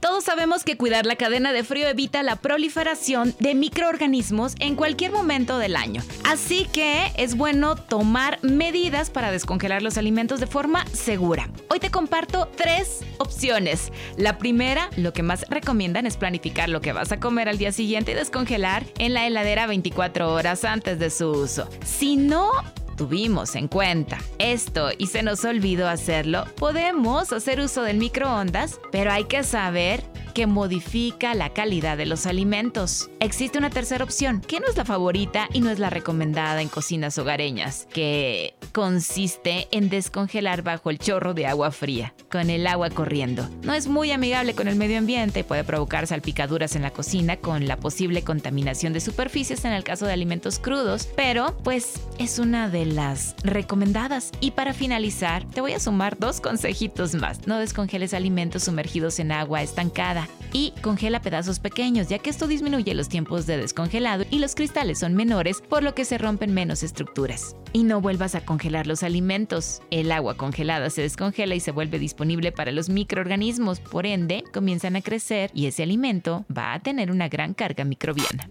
Todos sabemos que cuidar la cadena de frío evita la proliferación de microorganismos en cualquier momento del año. Así que es bueno tomar medidas para descongelar los alimentos de forma segura. Hoy te comparto tres opciones. La primera, lo que más recomiendan es planificar lo que vas a comer al día siguiente y descongelar en la heladera 24 horas antes de su uso. Si no tuvimos en cuenta. Esto y se nos olvidó hacerlo, podemos hacer uso del microondas, pero hay que saber que modifica la calidad de los alimentos. Existe una tercera opción, que no es la favorita y no es la recomendada en cocinas hogareñas, que consiste en descongelar bajo el chorro de agua fría, con el agua corriendo. No es muy amigable con el medio ambiente, puede provocar salpicaduras en la cocina con la posible contaminación de superficies en el caso de alimentos crudos, pero pues es una de las recomendadas. Y para finalizar, te voy a sumar dos consejitos más. No descongeles alimentos sumergidos en agua estancada y congela pedazos pequeños, ya que esto disminuye los tiempos de descongelado y los cristales son menores, por lo que se rompen menos estructuras. Y no vuelvas a congelar los alimentos. El agua congelada se descongela y se vuelve disponible para los microorganismos, por ende, comienzan a crecer y ese alimento va a tener una gran carga microbiana.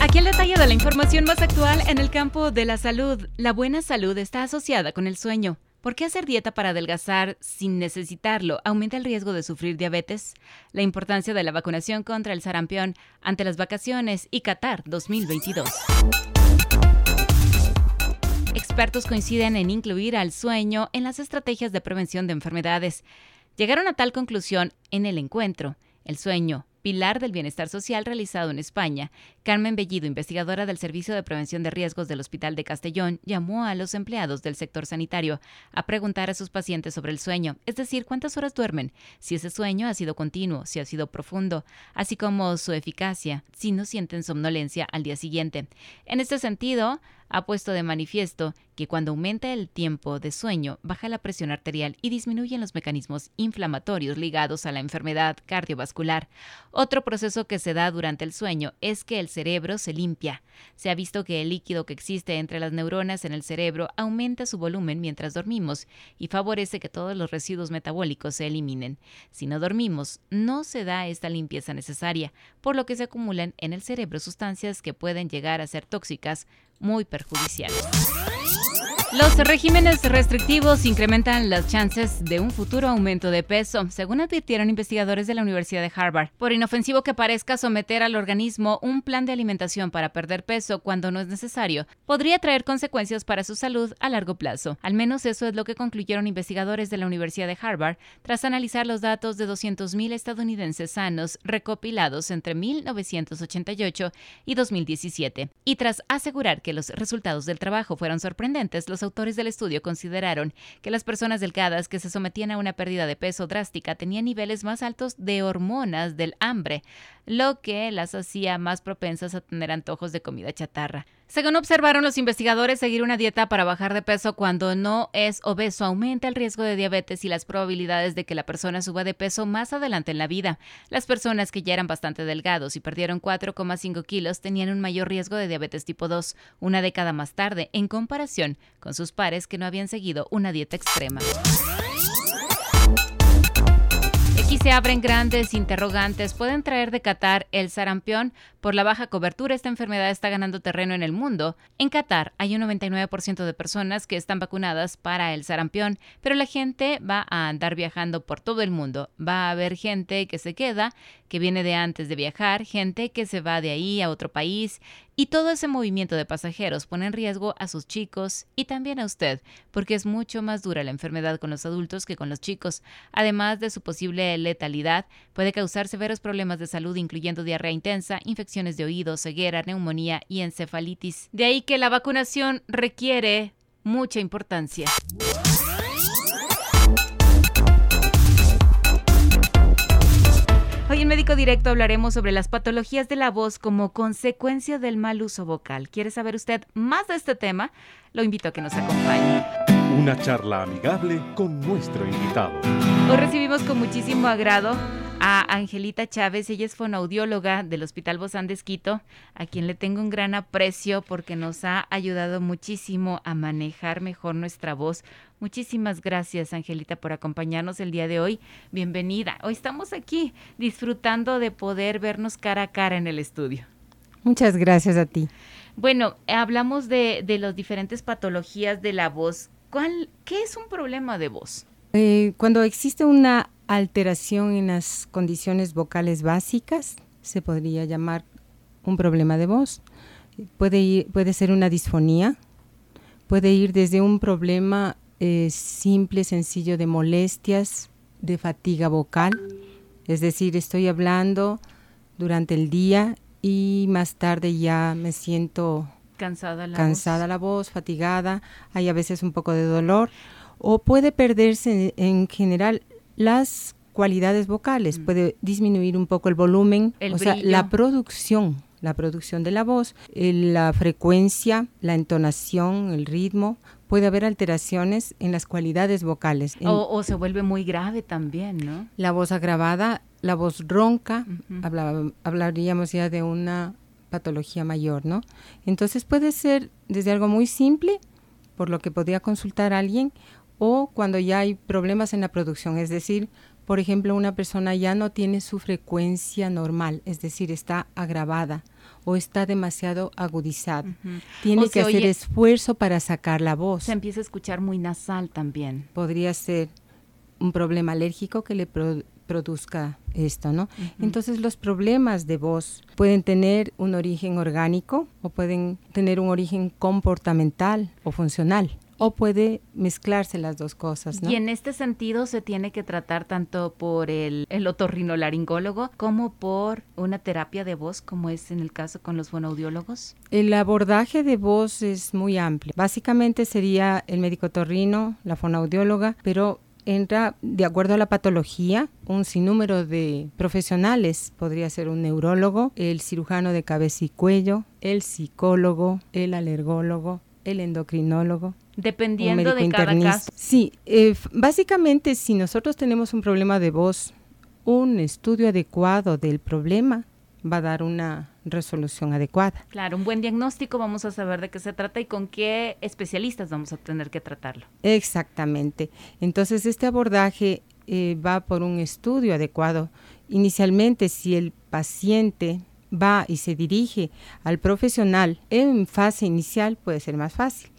Aquí el detalle de la información más actual en el campo de la salud. La buena salud está asociada con el sueño. ¿Por qué hacer dieta para adelgazar sin necesitarlo aumenta el riesgo de sufrir diabetes? La importancia de la vacunación contra el sarampión ante las vacaciones y Qatar 2022. Expertos coinciden en incluir al sueño en las estrategias de prevención de enfermedades. Llegaron a tal conclusión en el encuentro. El sueño, pilar del bienestar social realizado en España, Carmen Bellido, investigadora del Servicio de Prevención de Riesgos del Hospital de Castellón, llamó a los empleados del sector sanitario a preguntar a sus pacientes sobre el sueño, es decir, cuántas horas duermen, si ese sueño ha sido continuo, si ha sido profundo, así como su eficacia, si no sienten somnolencia al día siguiente. En este sentido, ha puesto de manifiesto que cuando aumenta el tiempo de sueño, baja la presión arterial y disminuyen los mecanismos inflamatorios ligados a la enfermedad cardiovascular. Otro proceso que se da durante el sueño es que el cerebro se limpia. Se ha visto que el líquido que existe entre las neuronas en el cerebro aumenta su volumen mientras dormimos y favorece que todos los residuos metabólicos se eliminen. Si no dormimos, no se da esta limpieza necesaria, por lo que se acumulan en el cerebro sustancias que pueden llegar a ser tóxicas muy perjudiciales. Los regímenes restrictivos incrementan las chances de un futuro aumento de peso, según advirtieron investigadores de la Universidad de Harvard. Por inofensivo que parezca someter al organismo un plan de alimentación para perder peso cuando no es necesario, podría traer consecuencias para su salud a largo plazo. Al menos eso es lo que concluyeron investigadores de la Universidad de Harvard tras analizar los datos de 200.000 estadounidenses sanos recopilados entre 1988 y 2017. Y tras asegurar que los resultados del trabajo fueron sorprendentes, los autores del estudio consideraron que las personas delgadas que se sometían a una pérdida de peso drástica tenían niveles más altos de hormonas del hambre, lo que las hacía más propensas a tener antojos de comida chatarra. Según observaron los investigadores, seguir una dieta para bajar de peso cuando no es obeso aumenta el riesgo de diabetes y las probabilidades de que la persona suba de peso más adelante en la vida. Las personas que ya eran bastante delgados y perdieron 4,5 kilos tenían un mayor riesgo de diabetes tipo 2 una década más tarde en comparación con sus pares que no habían seguido una dieta extrema. Se abren grandes interrogantes. ¿Pueden traer de Qatar el sarampión? Por la baja cobertura, esta enfermedad está ganando terreno en el mundo. En Qatar hay un 99% de personas que están vacunadas para el sarampión, pero la gente va a andar viajando por todo el mundo. Va a haber gente que se queda, que viene de antes de viajar, gente que se va de ahí a otro país, y todo ese movimiento de pasajeros pone en riesgo a sus chicos y también a usted, porque es mucho más dura la enfermedad con los adultos que con los chicos. Además de su posible letalidad, puede causar severos problemas de salud, incluyendo diarrea intensa, infecciones de oído, ceguera, neumonía y encefalitis. De ahí que la vacunación requiere mucha importancia. En Médico Directo hablaremos sobre las patologías de la voz como consecuencia del mal uso vocal. ¿Quiere saber usted más de este tema? Lo invito a que nos acompañe. Una charla amigable con nuestro invitado. Hoy recibimos con muchísimo agrado a Angelita Chávez. Ella es fonoaudióloga del Hospital Bozán de Esquito, a quien le tengo un gran aprecio porque nos ha ayudado muchísimo a manejar mejor nuestra voz. Muchísimas gracias, Angelita, por acompañarnos el día de hoy. Bienvenida. Hoy estamos aquí disfrutando de poder vernos cara a cara en el estudio. Muchas gracias a ti. Bueno, hablamos de, de las diferentes patologías de la voz. ¿Cuál, ¿Qué es un problema de voz? Eh, cuando existe una alteración en las condiciones vocales básicas, se podría llamar un problema de voz. Puede, ir, puede ser una disfonía, puede ir desde un problema eh, simple, sencillo de molestias, de fatiga vocal, es decir, estoy hablando durante el día y más tarde ya me siento cansada la cansada voz. la voz, fatigada, hay a veces un poco de dolor o puede perderse en, en general las cualidades vocales, Mm. puede disminuir un poco el volumen, El o sea, la producción, la producción de la voz, eh, la frecuencia, la entonación, el ritmo, puede haber alteraciones en las cualidades vocales. En O, o se vuelve muy grave también, ¿no? la voz agravada, la voz ronca, hablaba- hablaríamos ya de una patología mayor, ¿no? Entonces puede ser desde algo muy simple, por lo que podría consultar a alguien, o cuando ya hay problemas en la producción, es decir, por ejemplo, una persona ya no tiene su frecuencia normal, es decir, está agravada o está demasiado agudizada. Ujú. Tiene O que hacer oye- esfuerzo para sacar la voz Se empieza a escuchar muy nasal también. podría ser un problema alérgico que le pro- produzca esto, ¿no? Entonces los problemas de voz pueden tener un origen orgánico o pueden tener un origen comportamental o funcional o puede mezclarse las dos cosas, ¿no? Y en este sentido se tiene que tratar tanto por el, el otorrinolaringólogo como por una terapia de voz, como es en el caso con los fonoaudiólogos. El abordaje de voz es muy amplio. Básicamente sería el médico torrino, la fonoaudióloga, pero entra de acuerdo a la patología un sinnúmero de profesionales. Podría ser un neurólogo, el cirujano de cabeza y cuello, el psicólogo, el alergólogo, el endocrinólogo. un Dependiendo médico de cada internista. caso. Sí, eh, básicamente si nosotros tenemos un problema de voz, un estudio adecuado del problema va a dar una resolución adecuada. Claro, un buen diagnóstico, vamos a saber de qué se trata y con qué especialistas vamos a tener que tratarlo. Exactamente. Entonces, este abordaje eh, va por un estudio adecuado. Inicialmente, si el paciente va y se dirige al profesional en fase inicial, puede ser más fácil.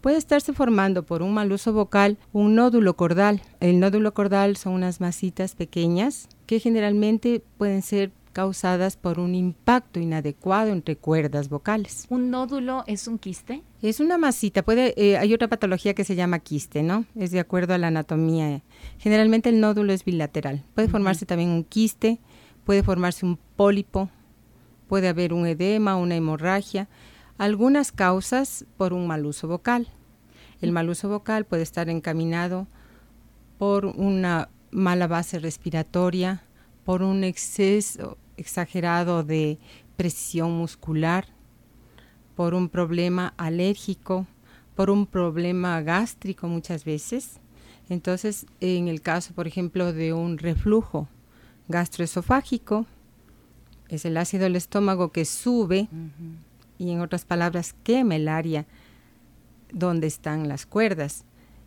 Puede estarse formando por un mal uso vocal un nódulo cordal. El nódulo cordal son unas masitas pequeñas que generalmente pueden ser causadas por un impacto inadecuado entre cuerdas vocales. ¿Un nódulo es un quiste? Es una masita, puede, eh, hay otra patología que se llama quiste, ¿no? Es de acuerdo a la anatomía. Generalmente el nódulo es bilateral. Puede formarse también un quiste, puede formarse un pólipo, puede haber un edema, una hemorragia. Algunas causas por un mal uso vocal. El mal uso vocal puede estar encaminado por una mala base respiratoria, por un exceso exagerado de presión muscular, por un problema alérgico, por un problema gástrico muchas veces. Entonces, en el caso, por ejemplo, de un reflujo gastroesofágico, es el ácido del estómago que sube y en otras palabras quema el área donde están las cuerdas.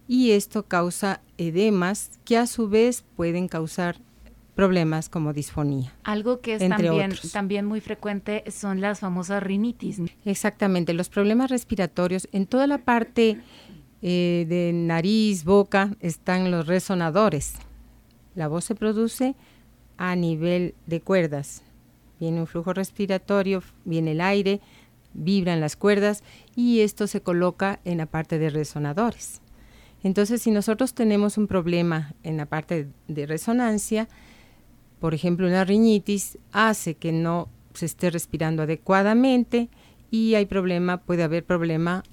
Y esto causa edemas que a su vez pueden causar problemas como disfonía. Algo que es Entre también, otros. también muy frecuente son las famosas rinitis. Exactamente, los problemas respiratorios en toda la parte eh, de nariz, boca, están los resonadores. La voz se produce a nivel de cuerdas. Viene un flujo respiratorio, viene el aire, vibran las cuerdas y esto se coloca en la parte de resonadores. Entonces, si nosotros tenemos un problema en la parte de resonancia, por ejemplo, una rinitis hace que no se esté respirando adecuadamente y hay problema, puede haber problema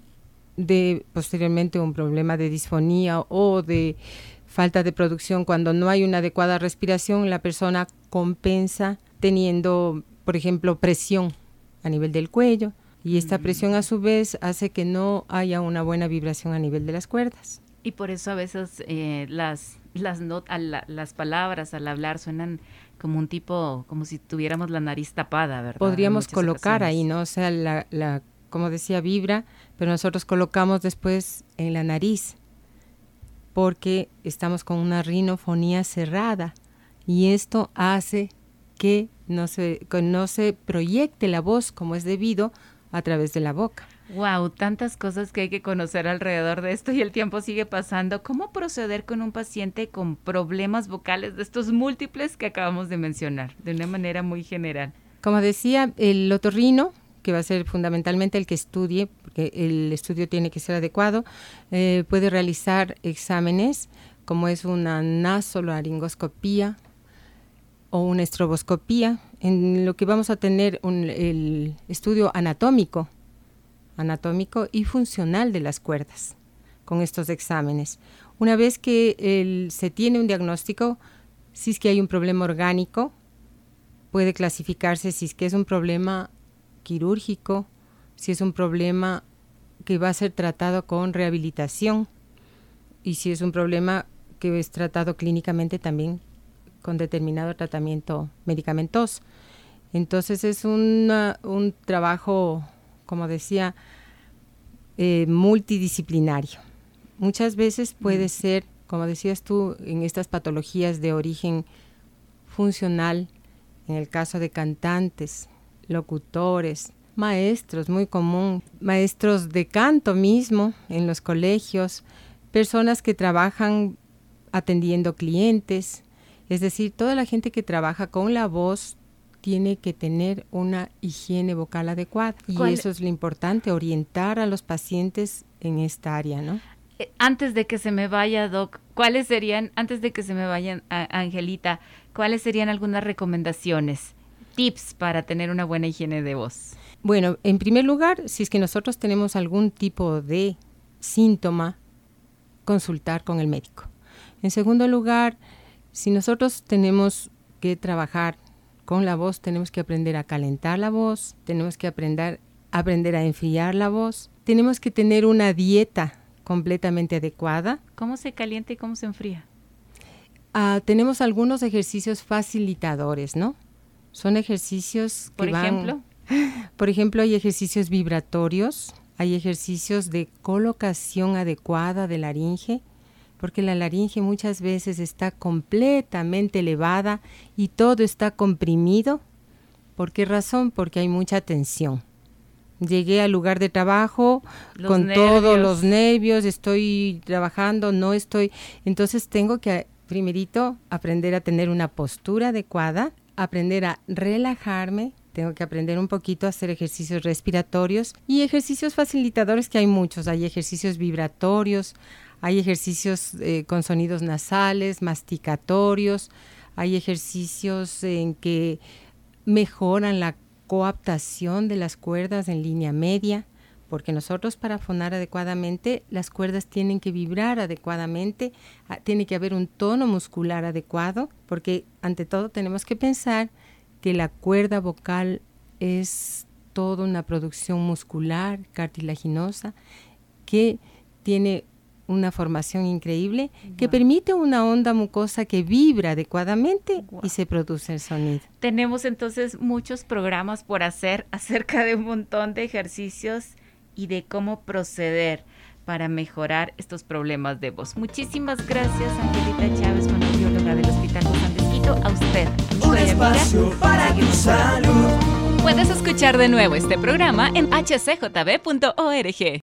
de posteriormente un problema de disfonía o de falta de producción, cuando no hay una adecuada respiración, la persona compensa teniendo, por ejemplo, presión a nivel del cuello y esta presión a su vez hace que no haya una buena vibración a nivel de las cuerdas. Y por eso a veces eh, las, las, las palabras al hablar suenan como un tipo, como si tuviéramos la nariz tapada, ¿verdad? Podríamos colocar ahí, ¿no? O sea, la, la, como decía, vibra, pero nosotros colocamos después en la nariz, porque estamos con una rinofonía cerrada y esto hace que no se, que no se proyecte la voz como es debido a través de la boca. Wow, tantas cosas que hay que conocer alrededor de esto y el tiempo sigue pasando. ¿Cómo proceder con un paciente con problemas vocales de estos múltiples que acabamos de mencionar, de una manera muy general? Como decía, el otorrino, que va a ser fundamentalmente el que estudie, porque el estudio tiene que ser adecuado, eh, puede realizar exámenes como es una nasolaringoscopía o una estroboscopía, en lo que vamos a tener un, el estudio anatómico anatómico y funcional de las cuerdas con estos exámenes. Una vez que se tiene un diagnóstico, si es que hay un problema orgánico, puede clasificarse si es que es un problema quirúrgico, si es un problema que va a ser tratado con rehabilitación y si es un problema que es tratado clínicamente también con determinado tratamiento medicamentoso. Entonces es un trabajo como decía, eh, multidisciplinario. Muchas veces puede ser, como decías tú, en estas patologías de origen funcional, en el caso de cantantes, locutores, maestros, muy común, maestros de canto mismo en los colegios, personas que trabajan atendiendo clientes, es decir, toda la gente que trabaja con la voz tiene que tener una higiene vocal adecuada. Y eso es lo importante, orientar a los pacientes en esta área, ¿no? Eh, antes de que se me vaya, Doc, ¿cuáles serían, antes de que se me vayan, Angelita, cuáles serían algunas recomendaciones, tips para tener una buena higiene de voz? Bueno, en primer lugar, si es que nosotros tenemos algún tipo de síntoma, consultar con el médico. En segundo lugar, si nosotros tenemos que trabajar con la voz tenemos que aprender a calentar la voz, tenemos que aprender, aprender a enfriar la voz, tenemos que tener una dieta completamente adecuada. ¿Cómo se calienta y cómo se enfría? Ah, tenemos algunos ejercicios facilitadores, ¿no? Son ejercicios que Por ejemplo. por ejemplo, hay ejercicios vibratorios, hay ejercicios de colocación adecuada de laringe, porque la laringe muchas veces está completamente elevada y todo está comprimido. ¿Por qué razón? Porque hay mucha tensión. Llegué al lugar de trabajo con todos los nervios, estoy trabajando, no estoy. Entonces tengo que, primerito, aprender a tener una postura adecuada, aprender a relajarme, tengo que aprender un poquito a hacer ejercicios respiratorios y ejercicios facilitadores que hay muchos. Hay ejercicios vibratorios, hay ejercicios eh, con sonidos nasales, masticatorios, hay ejercicios en que mejoran la coaptación de las cuerdas en línea media, porque nosotros para fonar adecuadamente las cuerdas tienen que vibrar adecuadamente, ah, tiene que haber un tono muscular adecuado, porque ante todo tenemos que pensar que la cuerda vocal es toda una producción muscular, cartilaginosa, que tiene una formación increíble que permite una onda mucosa que vibra adecuadamente y se produce el sonido. Tenemos entonces muchos programas por hacer acerca de un montón de ejercicios y de cómo proceder para mejorar estos problemas de voz. Muchísimas gracias, Angelita Chávez, fonoaudióloga del Hospital San A usted. Un espacio para tu salud. Puedes escuchar de nuevo este programa en hcjb.org.